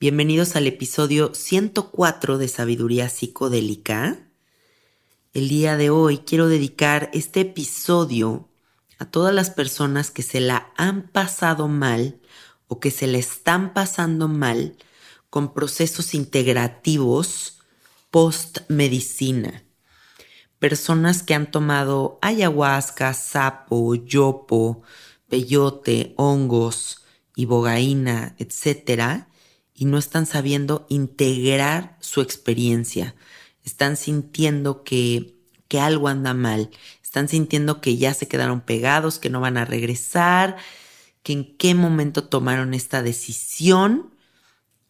Bienvenidos al episodio 104 de Sabiduría Psicodélica. El día de hoy quiero dedicar este episodio a todas las personas que se la han pasado mal o que se le están pasando mal con procesos integrativos post medicina. Personas que han tomado ayahuasca, sapo, yopo, peyote, hongos, ibogaína, etcétera, y no están sabiendo integrar su experiencia. Están sintiendo que, que algo anda mal. Están sintiendo que ya se quedaron pegados, que no van a regresar, que en qué momento tomaron esta decisión.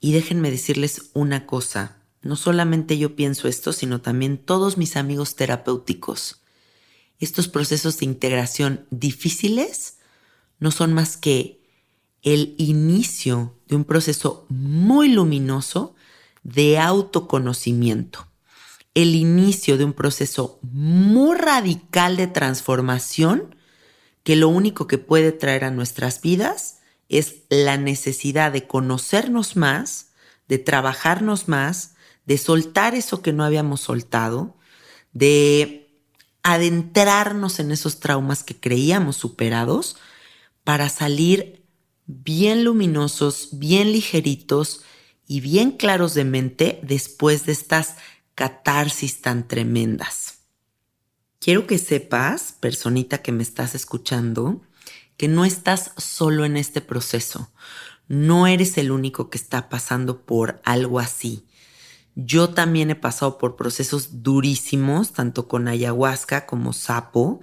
Y déjenme decirles una cosa. No solamente yo pienso esto, sino también todos mis amigos terapéuticos. Estos procesos de integración difíciles no son más que el inicio de un proceso muy luminoso de autoconocimiento, el inicio de un proceso muy radical de transformación que lo único que puede traer a nuestras vidas es la necesidad de conocernos más, de trabajarnos más, de soltar eso que no habíamos soltado, de adentrarnos en esos traumas que creíamos superados para salir bien luminosos, bien ligeritos y bien claros de mente después de estas catarsis tan tremendas. Quiero que sepas, personita que me estás escuchando, que no estás solo en este proceso. No eres el único que está pasando por algo así. Yo también he pasado por procesos durísimos, tanto con ayahuasca como sapo,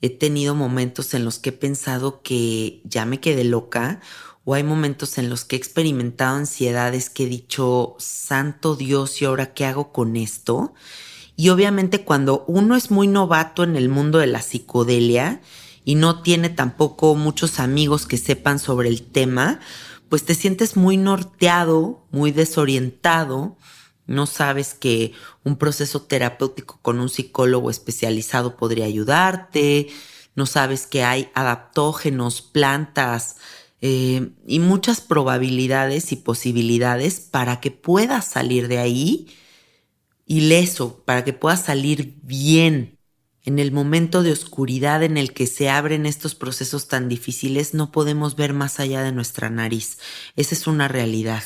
he tenido momentos en los que he pensado que ya me quedé loca o hay momentos en los que he experimentado ansiedades que he dicho, santo Dios, ¿y ahora qué hago con esto? Y obviamente cuando uno es muy novato en el mundo de la psicodelia y no tiene tampoco muchos amigos que sepan sobre el tema, pues te sientes muy norteado, muy desorientado, no sabes que un proceso terapéutico con un psicólogo especializado podría ayudarte, no sabes que hay adaptógenos, plantas eh, y muchas probabilidades y posibilidades para que puedas salir de ahí ileso, para que puedas salir bien. En el momento de oscuridad en el que se abren estos procesos tan difíciles, no podemos ver más allá de nuestra nariz. Esa es una realidad.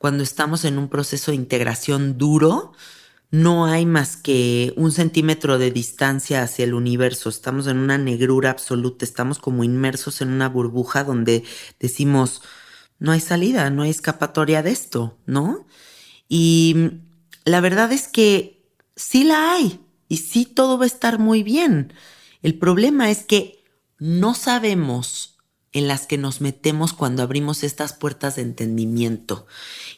Cuando estamos en un proceso de integración duro, no hay más que un centímetro de distancia hacia el universo. Estamos en una negrura absoluta, estamos como inmersos en una burbuja donde decimos, no hay salida, no hay escapatoria de esto, ¿no? Y la verdad es que sí la hay y sí todo va a estar muy bien. El problema es que no sabemos en las que nos metemos cuando abrimos estas puertas de entendimiento.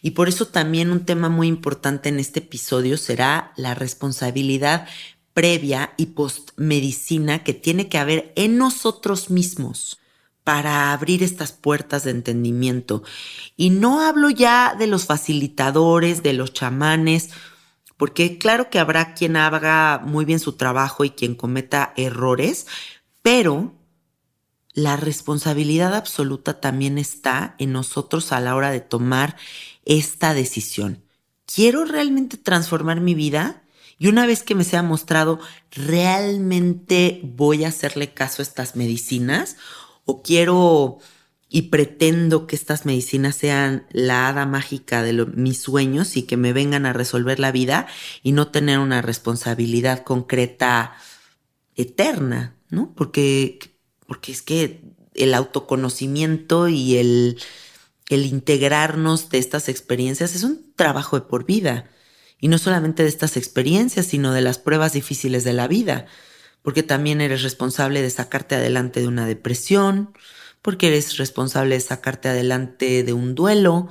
Y por eso también un tema muy importante en este episodio será la responsabilidad previa y postmedicina que tiene que haber en nosotros mismos para abrir estas puertas de entendimiento. Y no hablo ya de los facilitadores, de los chamanes, porque claro que habrá quien haga muy bien su trabajo y quien cometa errores, pero la responsabilidad absoluta también está en nosotros a la hora de tomar esta decisión. ¿Quiero realmente transformar mi vida? Y una vez que me sea mostrado, ¿realmente voy a hacerle caso a estas medicinas? ¿O quiero y pretendo que estas medicinas sean la hada mágica de mis sueños y que me vengan a resolver la vida y no tener una responsabilidad concreta eterna, ¿no? Porque, porque es que el autoconocimiento y el, el integrarnos de estas experiencias es un trabajo de por vida. Y no solamente de estas experiencias, sino de las pruebas difíciles de la vida, porque también eres responsable de sacarte adelante de una depresión, porque eres responsable de sacarte adelante de un duelo,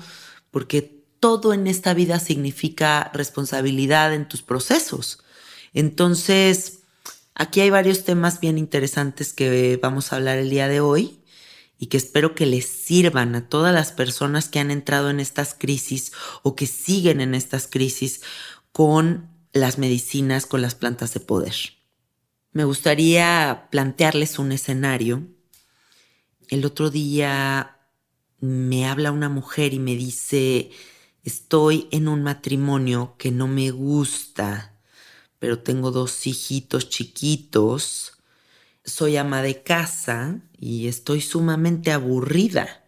porque todo en esta vida significa responsabilidad en tus procesos. Entonces, aquí hay varios temas bien interesantes que vamos a hablar el día de hoy y que espero que les sirvan a todas las personas que han entrado en estas crisis o que siguen en estas crisis con las medicinas, con las plantas de poder. Me gustaría plantearles un escenario el otro día me habla una mujer y me dice, estoy en un matrimonio que no me gusta, pero tengo dos hijitos chiquitos, soy ama de casa y estoy sumamente aburrida.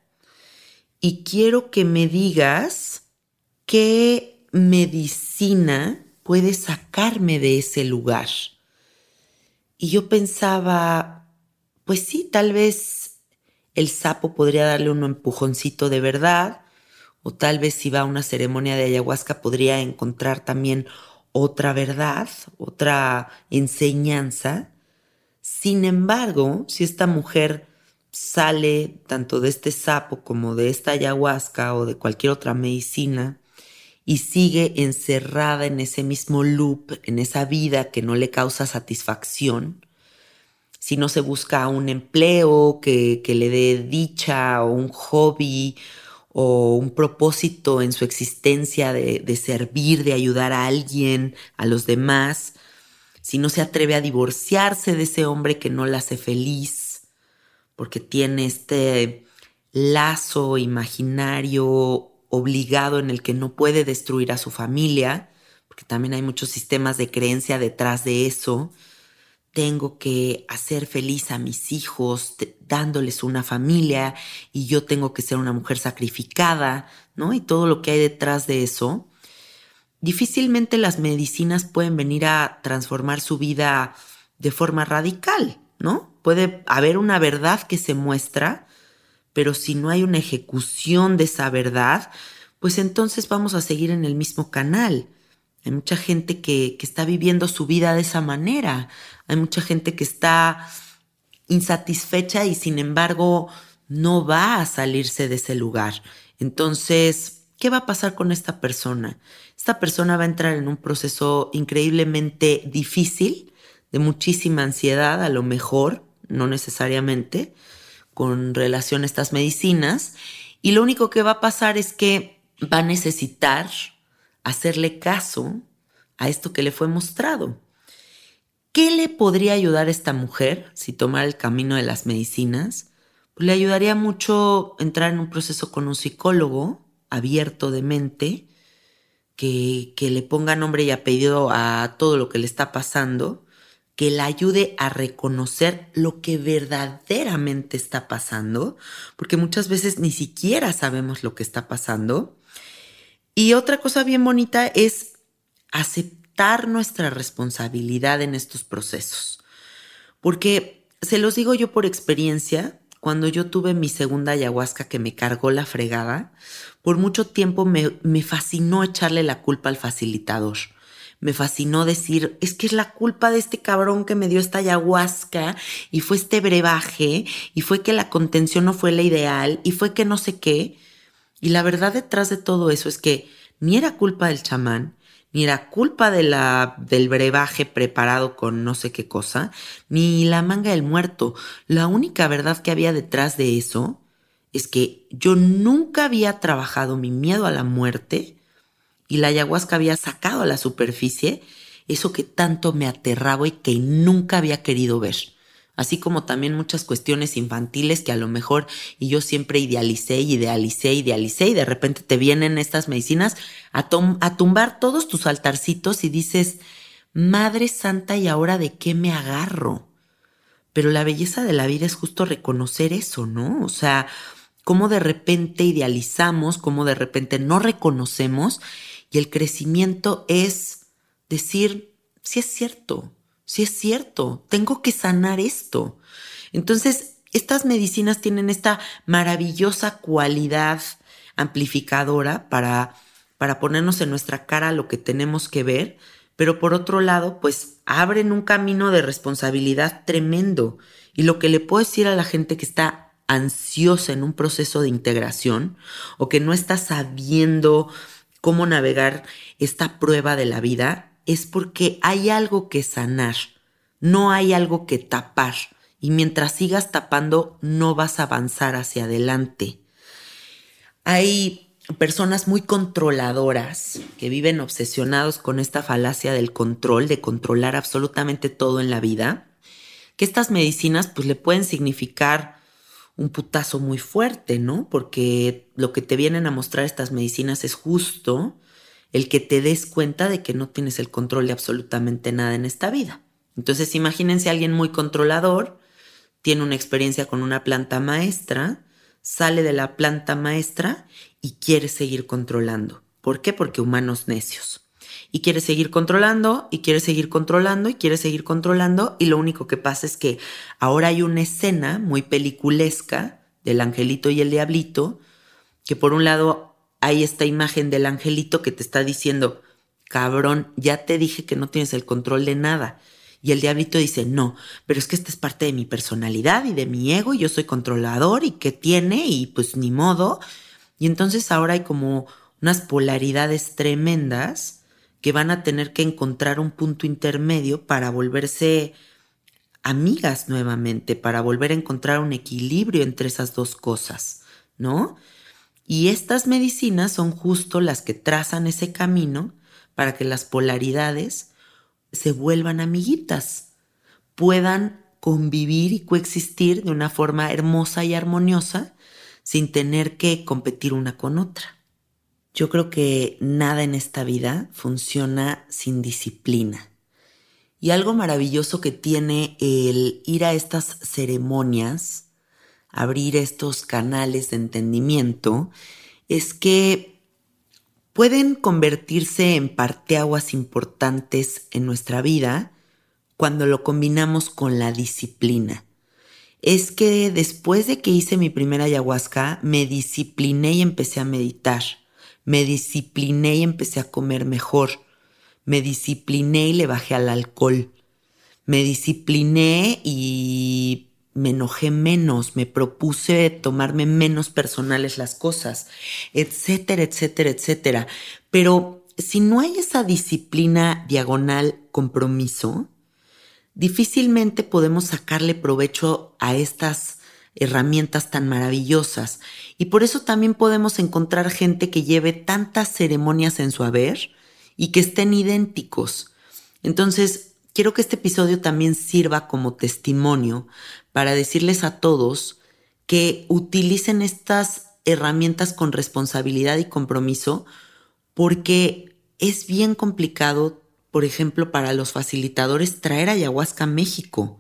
Y quiero que me digas qué medicina puede sacarme de ese lugar. Y yo pensaba, pues sí, tal vez el sapo podría darle un empujoncito de verdad, o tal vez si va a una ceremonia de ayahuasca podría encontrar también otra verdad, otra enseñanza. Sin embargo, si esta mujer sale tanto de este sapo como de esta ayahuasca o de cualquier otra medicina y sigue encerrada en ese mismo loop, en esa vida que no le causa satisfacción, si no se busca un empleo que, le dé dicha o un hobby o un propósito en su existencia de, de, servir, de ayudar a alguien, a los demás, si no se atreve a divorciarse de ese hombre que no la hace feliz, porque tiene este lazo imaginario obligado en el que no puede destruir a su familia, porque también hay muchos sistemas de creencia detrás de eso, tengo que hacer feliz a mis hijos dándoles una familia y yo tengo que ser una mujer sacrificada, ¿no? Y todo lo que hay detrás de eso. Difícilmente las medicinas pueden venir a transformar su vida de forma radical, ¿no? Puede haber una verdad que se muestra, pero si no hay una ejecución de esa verdad, pues entonces vamos a seguir en el mismo canal. Hay mucha gente que, que está viviendo su vida de esa manera. Hay mucha gente que está insatisfecha y sin embargo no va a salirse de ese lugar. Entonces, ¿qué va a pasar con esta persona? Esta persona va a entrar en un proceso increíblemente difícil, de muchísima ansiedad a lo mejor, no necesariamente, con relación a estas medicinas. Y lo único que va a pasar es que va a necesitar hacerle caso a esto que le fue mostrado. ¿Qué le podría ayudar a esta mujer si tomara el camino de las medicinas? Le ayudaría mucho entrar en un proceso con un psicólogo abierto de mente, que, que le ponga nombre y apellido a todo lo que le está pasando, que la ayude a reconocer lo que verdaderamente está pasando, porque muchas veces ni siquiera sabemos lo que está pasando. Y otra cosa bien bonita es aceptar nuestra responsabilidad en estos procesos, porque se los digo yo por experiencia, cuando yo tuve mi segunda ayahuasca que me cargó la fregada, por mucho tiempo me, fascinó echarle la culpa al facilitador me fascinó decir, es que es la culpa de este cabrón que me dio esta ayahuasca y fue este brebaje y fue que la contención no fue la ideal y fue que no sé qué. Y la verdad detrás de todo eso es que ni era culpa del chamán, ni era culpa de la, del brebaje preparado con no sé qué cosa, ni la manga del muerto. La única verdad que había detrás de eso es que yo nunca había trabajado mi miedo a la muerte y la ayahuasca había sacado a la superficie eso que tanto me aterraba y que nunca había querido ver. Así como también muchas cuestiones infantiles que a lo mejor y yo siempre idealicé, idealicé, idealicé y de repente te vienen estas medicinas a, a tumbar todos tus altarcitos y dices, Madre Santa, ¿y ahora de qué me agarro? Pero la belleza de la vida es justo reconocer eso, ¿no? O sea, cómo de repente idealizamos, cómo de repente no reconocemos y el crecimiento es decir, si es cierto, si es cierto, tengo que sanar esto. Entonces, estas medicinas tienen esta maravillosa cualidad amplificadora para, para ponernos en nuestra cara lo que tenemos que ver, pero por otro lado, pues abren un camino de responsabilidad tremendo. Y lo que le puedo decir a la gente que está ansiosa en un proceso de integración o que no está sabiendo cómo navegar esta prueba de la vida es porque hay algo que sanar, no hay algo que tapar. Y mientras sigas tapando, no vas a avanzar hacia adelante. Hay personas muy controladoras que viven obsesionados con esta falacia del control, de controlar absolutamente todo en la vida, que estas medicinas pues le pueden significar un putazo muy fuerte, ¿no? Porque lo que te vienen a mostrar estas medicinas es justo el que te des cuenta de que no tienes el control de absolutamente nada en esta vida. Entonces imagínense a alguien muy controlador, tiene una experiencia con una planta maestra, sale de la planta maestra y quiere seguir controlando. ¿Por qué? Porque humanos necios y quiere seguir controlando y quiere seguir controlando y quiere seguir controlando y lo único que pasa es que ahora hay una escena muy peliculesca del angelito y el diablito, que por un lado hay esta imagen del angelito que te está diciendo, cabrón, ya te dije que no tienes el control de nada. Y el diablito dice, no, pero es que esta es parte de mi personalidad y de mi ego y yo soy controlador y que tiene y pues ni modo. Y entonces ahora hay como unas polaridades tremendas que van a tener que encontrar un punto intermedio para volverse amigas nuevamente, para volver a encontrar un equilibrio entre esas dos cosas, ¿no? Y estas medicinas son justo las que trazan ese camino para que las polaridades se vuelvan amiguitas, puedan convivir y coexistir de una forma hermosa y armoniosa sin tener que competir una con otra. Yo creo que nada en esta vida funciona sin disciplina. Y algo maravilloso que tiene el ir a estas ceremonias, abrir estos canales de entendimiento, es que pueden convertirse en parteaguas importantes en nuestra vida cuando lo combinamos con la disciplina. Es que después de que hice mi primera ayahuasca, me discipliné y empecé a meditar me discipliné y empecé a comer mejor. Me discipliné y le bajé al alcohol. Me discipliné y me enojé menos, me propuse tomarme menos personales las cosas, etcétera, etcétera, etcétera. Pero si no hay esa disciplina diagonal compromiso, difícilmente podemos sacarle provecho a estas herramientas tan maravillosas. Y por eso también podemos encontrar gente que lleve tantas ceremonias en su haber y que estén idénticos. Entonces, quiero que este episodio también sirva como testimonio para decirles a todos que utilicen estas herramientas con responsabilidad y compromiso porque es bien complicado, por ejemplo, para los facilitadores traer ayahuasca a México.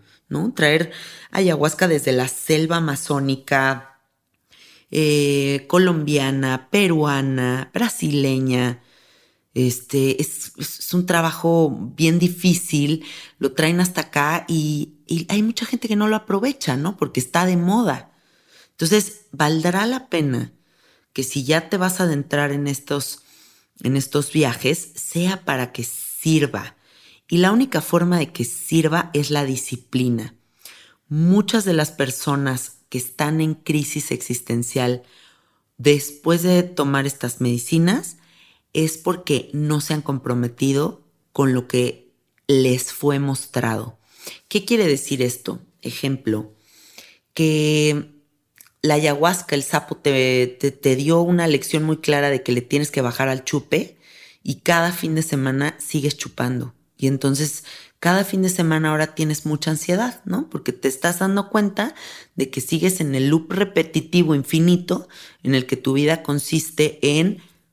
Traer ayahuasca desde la selva amazónica, eh, colombiana, peruana, brasileña. Este es, un trabajo bien difícil, lo traen hasta acá y, y, hay mucha gente que no lo aprovecha, ¿no? Porque está de moda. Entonces, valdrá la pena que si ya te vas a adentrar en estos, en estos viajes, sea para que sirva, y la única forma de que sirva es la disciplina. Muchas de las personas que están en crisis existencial después de tomar estas medicinas es porque no se han comprometido con lo que les fue mostrado. ¿Qué quiere decir esto? Ejemplo, que la ayahuasca, el sapo, te, te, dio una lección muy clara de que le tienes que bajar al chupe y cada fin de semana sigues chupando. Y entonces cada fin de semana ahora tienes mucha ansiedad, ¿no? Porque te estás dando cuenta de que sigues en el loop repetitivo infinito en el que tu vida consiste en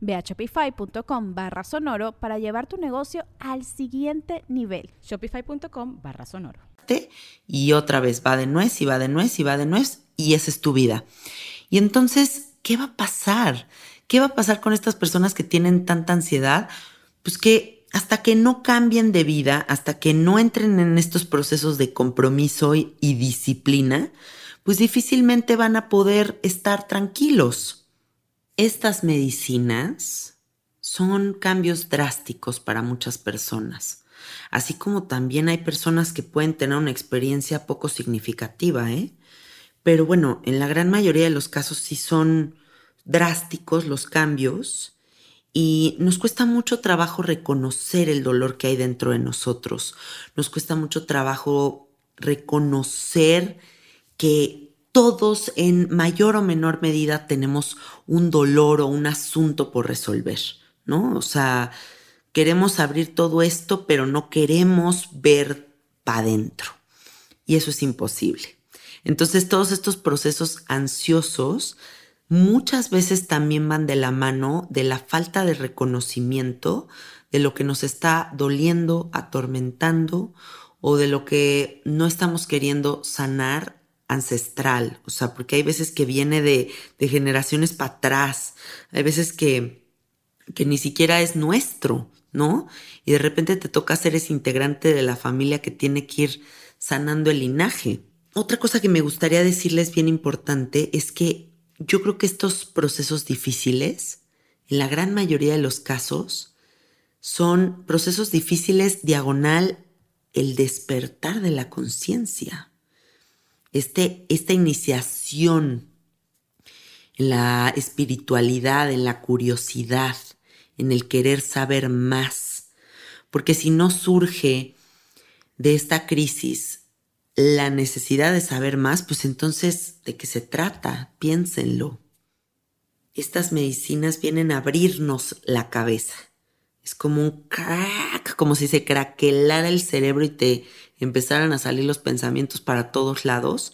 Ve a shopify.com barra sonoro para llevar tu negocio al siguiente nivel. Shopify.com barra sonoro. Y otra vez va de nuez y va de nuez y va de nuez y esa es tu vida. Y entonces, ¿qué va a pasar? ¿Qué va a pasar con estas personas que tienen tanta ansiedad? Pues que hasta que no cambien de vida, hasta que no entren en estos procesos de compromiso y, y disciplina, pues difícilmente van a poder estar tranquilos. Estas medicinas son cambios drásticos para muchas personas, así como también hay personas que pueden tener una experiencia poco significativa, ¿eh? Pero bueno, en la gran mayoría de los casos sí son drásticos los cambios y nos cuesta mucho trabajo reconocer el dolor que hay dentro de nosotros. Nos cuesta mucho trabajo reconocer que todos en mayor o menor medida tenemos un dolor o un asunto por resolver, ¿no? O sea, queremos abrir todo esto, pero no queremos ver para adentro. Y eso es imposible. Entonces, todos estos procesos ansiosos muchas veces también van de la mano de la falta de reconocimiento de lo que nos está doliendo, atormentando o de lo que no estamos queriendo sanar ancestral, o sea, porque hay veces que viene de, generaciones para atrás, hay veces que, que ni siquiera es nuestro, ¿no? Y de repente te toca ser ese integrante de la familia que tiene que ir sanando el linaje. Otra cosa que me gustaría decirles bien importante es que yo creo que estos procesos difíciles, en la gran mayoría de los casos, son procesos difíciles diagonal el despertar de la conciencia este, esta iniciación en la espiritualidad, en la curiosidad, en el querer saber más. Porque si no surge de esta crisis la necesidad de saber más, pues entonces, ¿de qué se trata? Piénsenlo. Estas medicinas vienen a abrirnos la cabeza. Es como un crack, como si se craquelara el cerebro y te empezaran a salir los pensamientos para todos lados.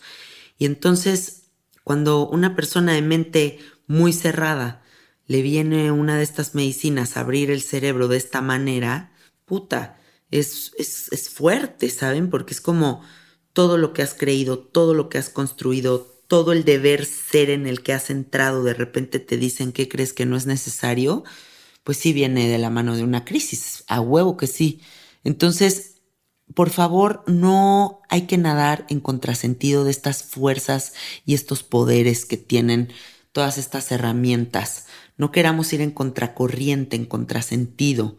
Y entonces, Cuando una persona de mente muy cerrada le viene una de estas medicinas a abrir el cerebro de esta manera, puta, es, es, es fuerte, ¿saben? Porque es como todo lo que has creído, todo lo que has construido, todo el deber ser en el que has entrado, de repente te dicen que crees que no es necesario, pues sí viene de la mano de una crisis, a huevo que sí. Entonces, por favor, no hay que nadar en contrasentido de estas fuerzas y estos poderes que tienen todas estas herramientas. No queramos ir en contracorriente, en contrasentido.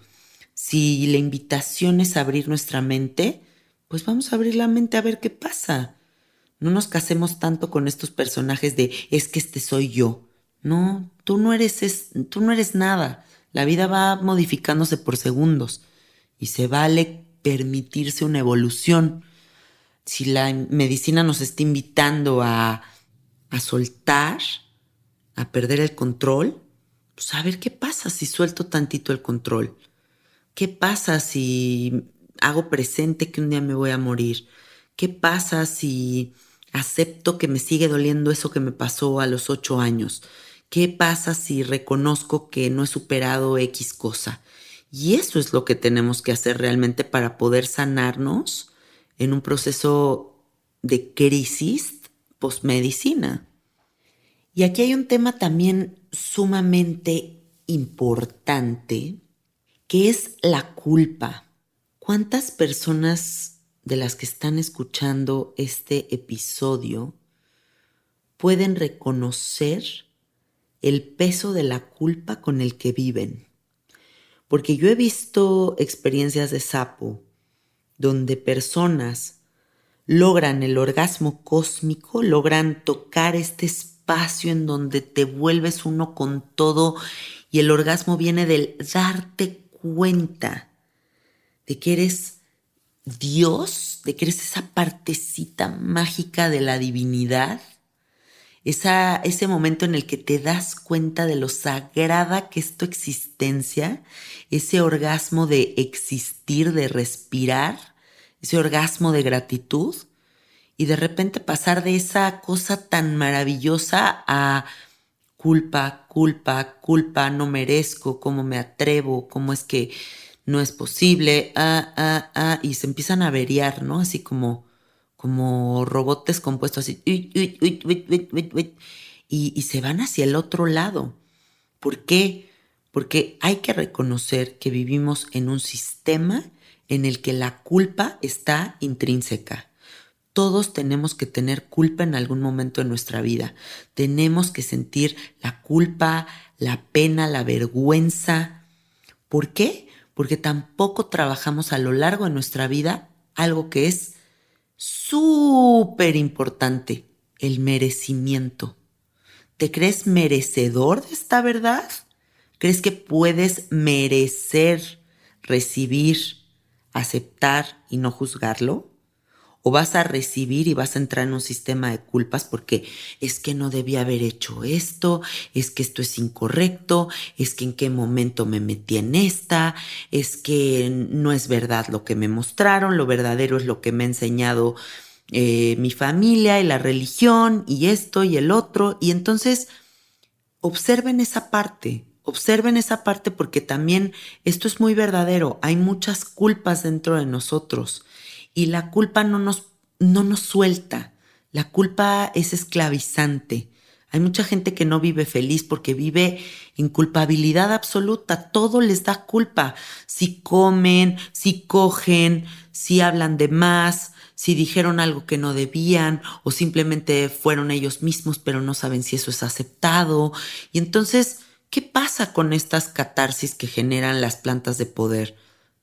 Si la invitación es abrir nuestra mente, pues vamos a abrir la mente a ver qué pasa. No nos casemos tanto con estos personajes de es que este soy yo. No, tú no eres tú no eres nada. La vida va modificándose por segundos y se vale permitirse una evolución. Si la medicina nos está invitando a, a soltar, a perder el control, pues a ver qué pasa si suelto tantito el control. ¿Qué pasa si hago presente que un día me voy a morir? ¿Qué pasa si acepto que me sigue doliendo eso que me pasó a los ocho años? ¿Qué pasa si reconozco que no he superado X cosa? Y eso es lo que tenemos que hacer realmente para poder sanarnos en un proceso de crisis postmedicina. Y aquí hay un tema también sumamente importante, que es la culpa. ¿Cuántas personas de las que están escuchando este episodio pueden reconocer el peso de la culpa con el que viven? Porque yo he visto experiencias de sapo donde personas logran el orgasmo cósmico, logran tocar este espacio en donde te vuelves uno con todo y el orgasmo viene del darte cuenta de que eres Dios, de que eres esa partecita mágica de la divinidad ese momento en el que te das cuenta de lo sagrada que es tu existencia, ese orgasmo de existir, de respirar, ese orgasmo de gratitud, y de repente pasar de esa cosa tan maravillosa a culpa, culpa, culpa, no merezco, cómo me atrevo, cómo es que no es posible, ah, ah, ah, y se empiezan a averiar, ¿no? Así como como robots compuestos así, y, se van hacia el otro lado. ¿Por qué? Porque hay que reconocer que vivimos en un sistema en el que la culpa está intrínseca. Todos tenemos que tener culpa en algún momento de nuestra vida. Tenemos que sentir la culpa, la pena, la vergüenza. ¿Por qué? Porque tampoco trabajamos a lo largo de nuestra vida algo que es súper importante, el merecimiento. ¿Te crees merecedor de esta verdad? ¿Crees que puedes merecer, recibir, aceptar y no juzgarlo? O vas a recibir y vas a entrar en un sistema de culpas porque es que no debía haber hecho esto, es que esto es incorrecto, es que en qué momento me metí en esta, es que no es verdad lo que me mostraron, lo verdadero es lo que me ha enseñado eh, mi familia y la religión y esto y el otro. Y entonces observen esa parte, observen esa parte porque también esto es muy verdadero, hay muchas culpas dentro de nosotros y la culpa no nos, no nos suelta. La culpa es esclavizante. Hay mucha gente que no vive feliz porque vive en culpabilidad absoluta. Todo les da culpa. Si comen, si cogen, si hablan de más, si dijeron algo que no debían o simplemente fueron ellos mismos pero no saben si eso es aceptado. Y entonces, ¿qué pasa con estas catarsis que generan las plantas de poder?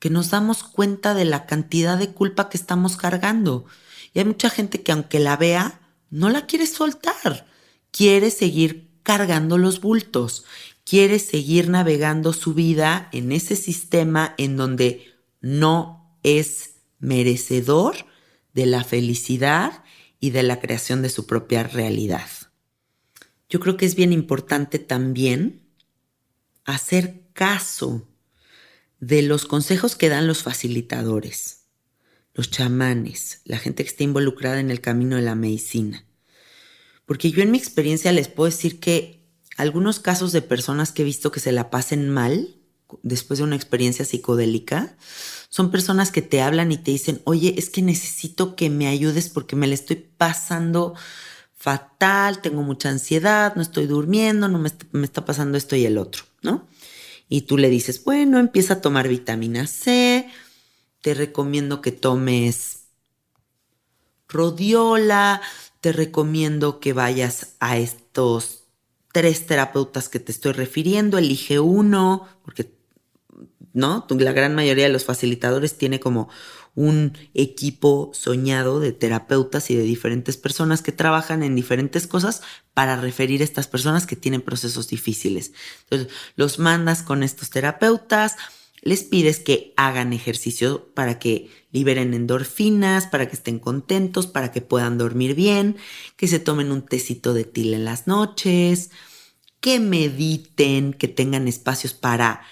Que nos damos cuenta de la cantidad de culpa que estamos cargando. Y hay mucha gente que aunque la vea, no la quiere soltar, quiere seguir cargando los bultos, quiere seguir navegando su vida en ese sistema en donde no es merecedor de la felicidad y de la creación de su propia realidad. Yo creo que es bien importante también hacer caso de los consejos que dan los facilitadores, los chamanes, la gente que está involucrada en el camino de la medicina. Porque yo en mi experiencia les puedo decir que algunos casos de personas que he visto que se la pasen mal después de una experiencia psicodélica, son personas que te hablan y te dicen, oye, es que necesito que me ayudes porque me la estoy pasando fatal, tengo mucha ansiedad, no estoy durmiendo, no me me está pasando esto y el otro, ¿no? Y tú le dices, bueno, empieza a tomar vitamina C, te recomiendo que tomes rodiola, te recomiendo que vayas a estos tres terapeutas que te estoy refiriendo, elige uno, porque ¿no? La gran mayoría de los facilitadores tiene como un equipo soñado de terapeutas y de diferentes personas que trabajan en diferentes cosas para referir a estas personas que tienen procesos difíciles. Entonces, los mandas con estos terapeutas, les pides que hagan ejercicio para que liberen endorfinas, para que estén contentos, para que puedan dormir bien, que se tomen un tecito de til en las noches, que mediten, que tengan espacios para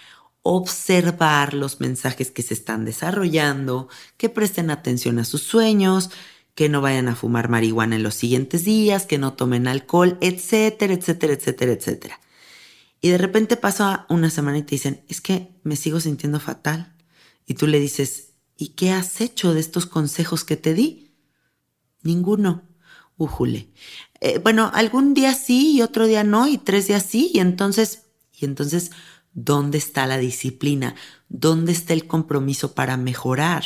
observar los mensajes que se están desarrollando, que presten atención a sus sueños, que no vayan a fumar marihuana en los siguientes días, que no tomen alcohol, etcétera, etcétera, etcétera, etcétera. Y de repente pasa una semana y te dicen, es que me sigo sintiendo fatal. Y tú le dices, ¿y qué has hecho de estos consejos que te di? Ninguno. Újule. Eh, bueno, algún día sí y otro día no y tres días sí y entonces, y entonces ¿Dónde está la disciplina? ¿Dónde está el compromiso para mejorar?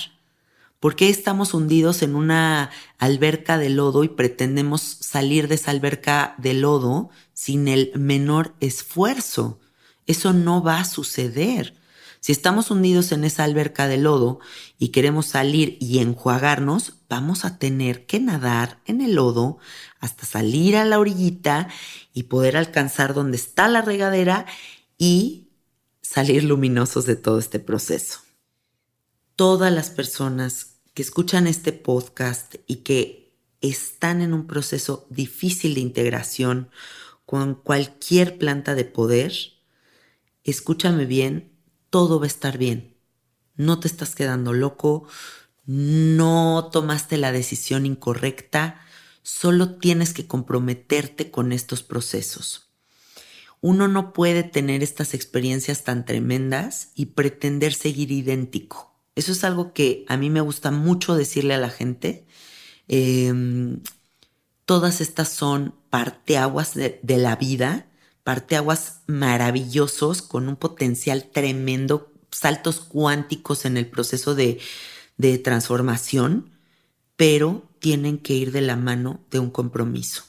¿Por qué estamos hundidos en una alberca de lodo y pretendemos salir de esa alberca de lodo sin el menor esfuerzo? Eso no va a suceder. Si estamos hundidos en esa alberca de lodo y queremos salir y enjuagarnos, vamos a tener que nadar en el lodo hasta salir a la orillita y poder alcanzar donde está la regadera y salir luminosos de todo este proceso. Todas las personas que escuchan este podcast y que están en un proceso difícil de integración con cualquier planta de poder, escúchame bien, todo va a estar bien. No te estás quedando loco, no tomaste la decisión incorrecta, solo tienes que comprometerte con estos procesos uno no puede tener estas experiencias tan tremendas y pretender seguir idéntico. Eso es algo que a mí me gusta mucho decirle a la gente. Em, todas estas son parteaguas de, de la vida, parteaguas maravillosos con un potencial tremendo, saltos cuánticos en el proceso de, de transformación, pero tienen que ir de la mano de un compromiso.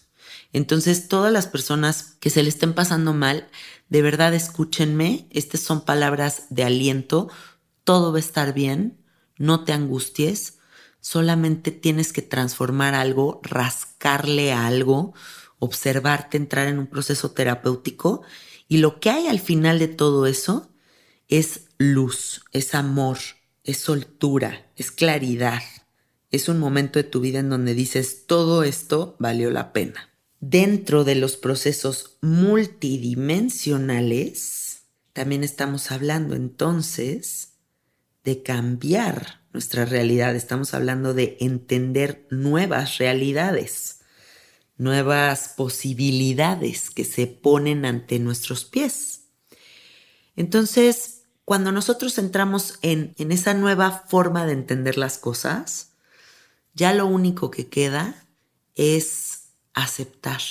Entonces, todas las personas que se le estén pasando mal, de verdad escúchenme, estas son palabras de aliento, todo va a estar bien, no te angusties, solamente tienes que transformar algo, rascarle a algo, observarte, entrar en un proceso terapéutico y lo que hay al final de todo eso es luz, es amor, es soltura, es claridad. Es un momento de tu vida en donde dices, todo esto valió la pena. Dentro de los procesos multidimensionales, también estamos hablando entonces de cambiar nuestra realidad, estamos hablando de entender nuevas realidades, nuevas posibilidades que se ponen ante nuestros pies. Entonces, cuando nosotros entramos en, en esa nueva forma de entender las cosas, ya lo único que queda es aceptar,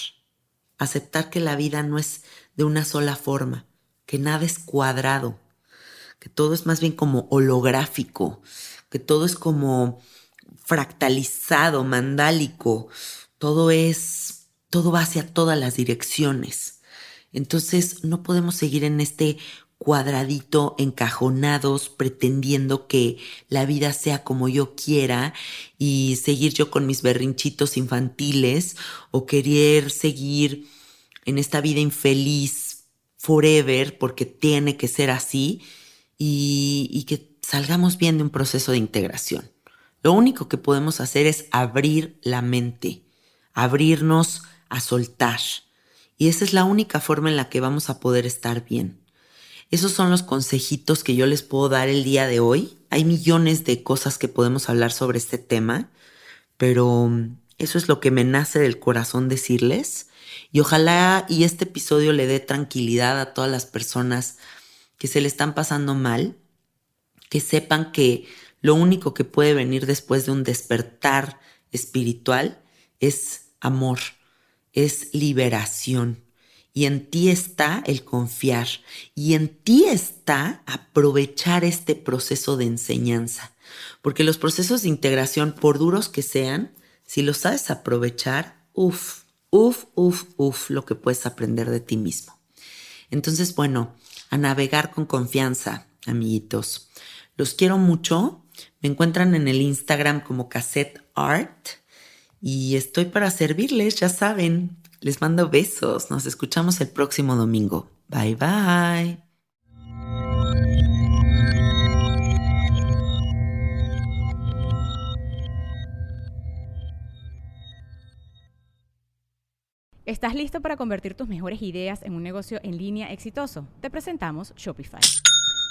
aceptar que la vida no es de una sola forma, que nada es cuadrado, que todo es más bien como holográfico, que todo es como fractalizado, mandálico, todo es, todo va hacia todas las direcciones. Entonces no podemos seguir en este cuadradito, encajonados, pretendiendo que la vida sea como yo quiera y seguir yo con mis berrinchitos infantiles o querer seguir en esta vida infeliz forever porque tiene que ser así y, que salgamos bien de un proceso de integración. Lo único que podemos hacer es abrir la mente, abrirnos a soltar. Y esa es la única forma en la que vamos a poder estar bien. Esos son los consejitos que yo les puedo dar el día de hoy. Hay millones de cosas que podemos hablar sobre este tema, pero mm, Eso es lo que me nace del corazón decirles. Y ojalá y este episodio le dé tranquilidad a todas las personas que se le están pasando mal, que sepan que lo único que puede venir después de un despertar espiritual es amor, es liberación. Y en ti está el confiar. Y en ti está aprovechar este proceso de enseñanza. Porque los procesos de integración, por duros que sean, si los sabes aprovechar, uff, uff, uff, uff, lo que puedes aprender de ti mismo. Entonces, bueno, a navegar con confianza, amiguitos. Los quiero mucho. Me encuentran en el Instagram como Cassette Art y estoy para servirles, ya saben. Les mando besos. Nos escuchamos el próximo domingo. Bye bye. ¿Estás listo para convertir tus mejores ideas en un negocio en línea exitoso? Te presentamos Shopify.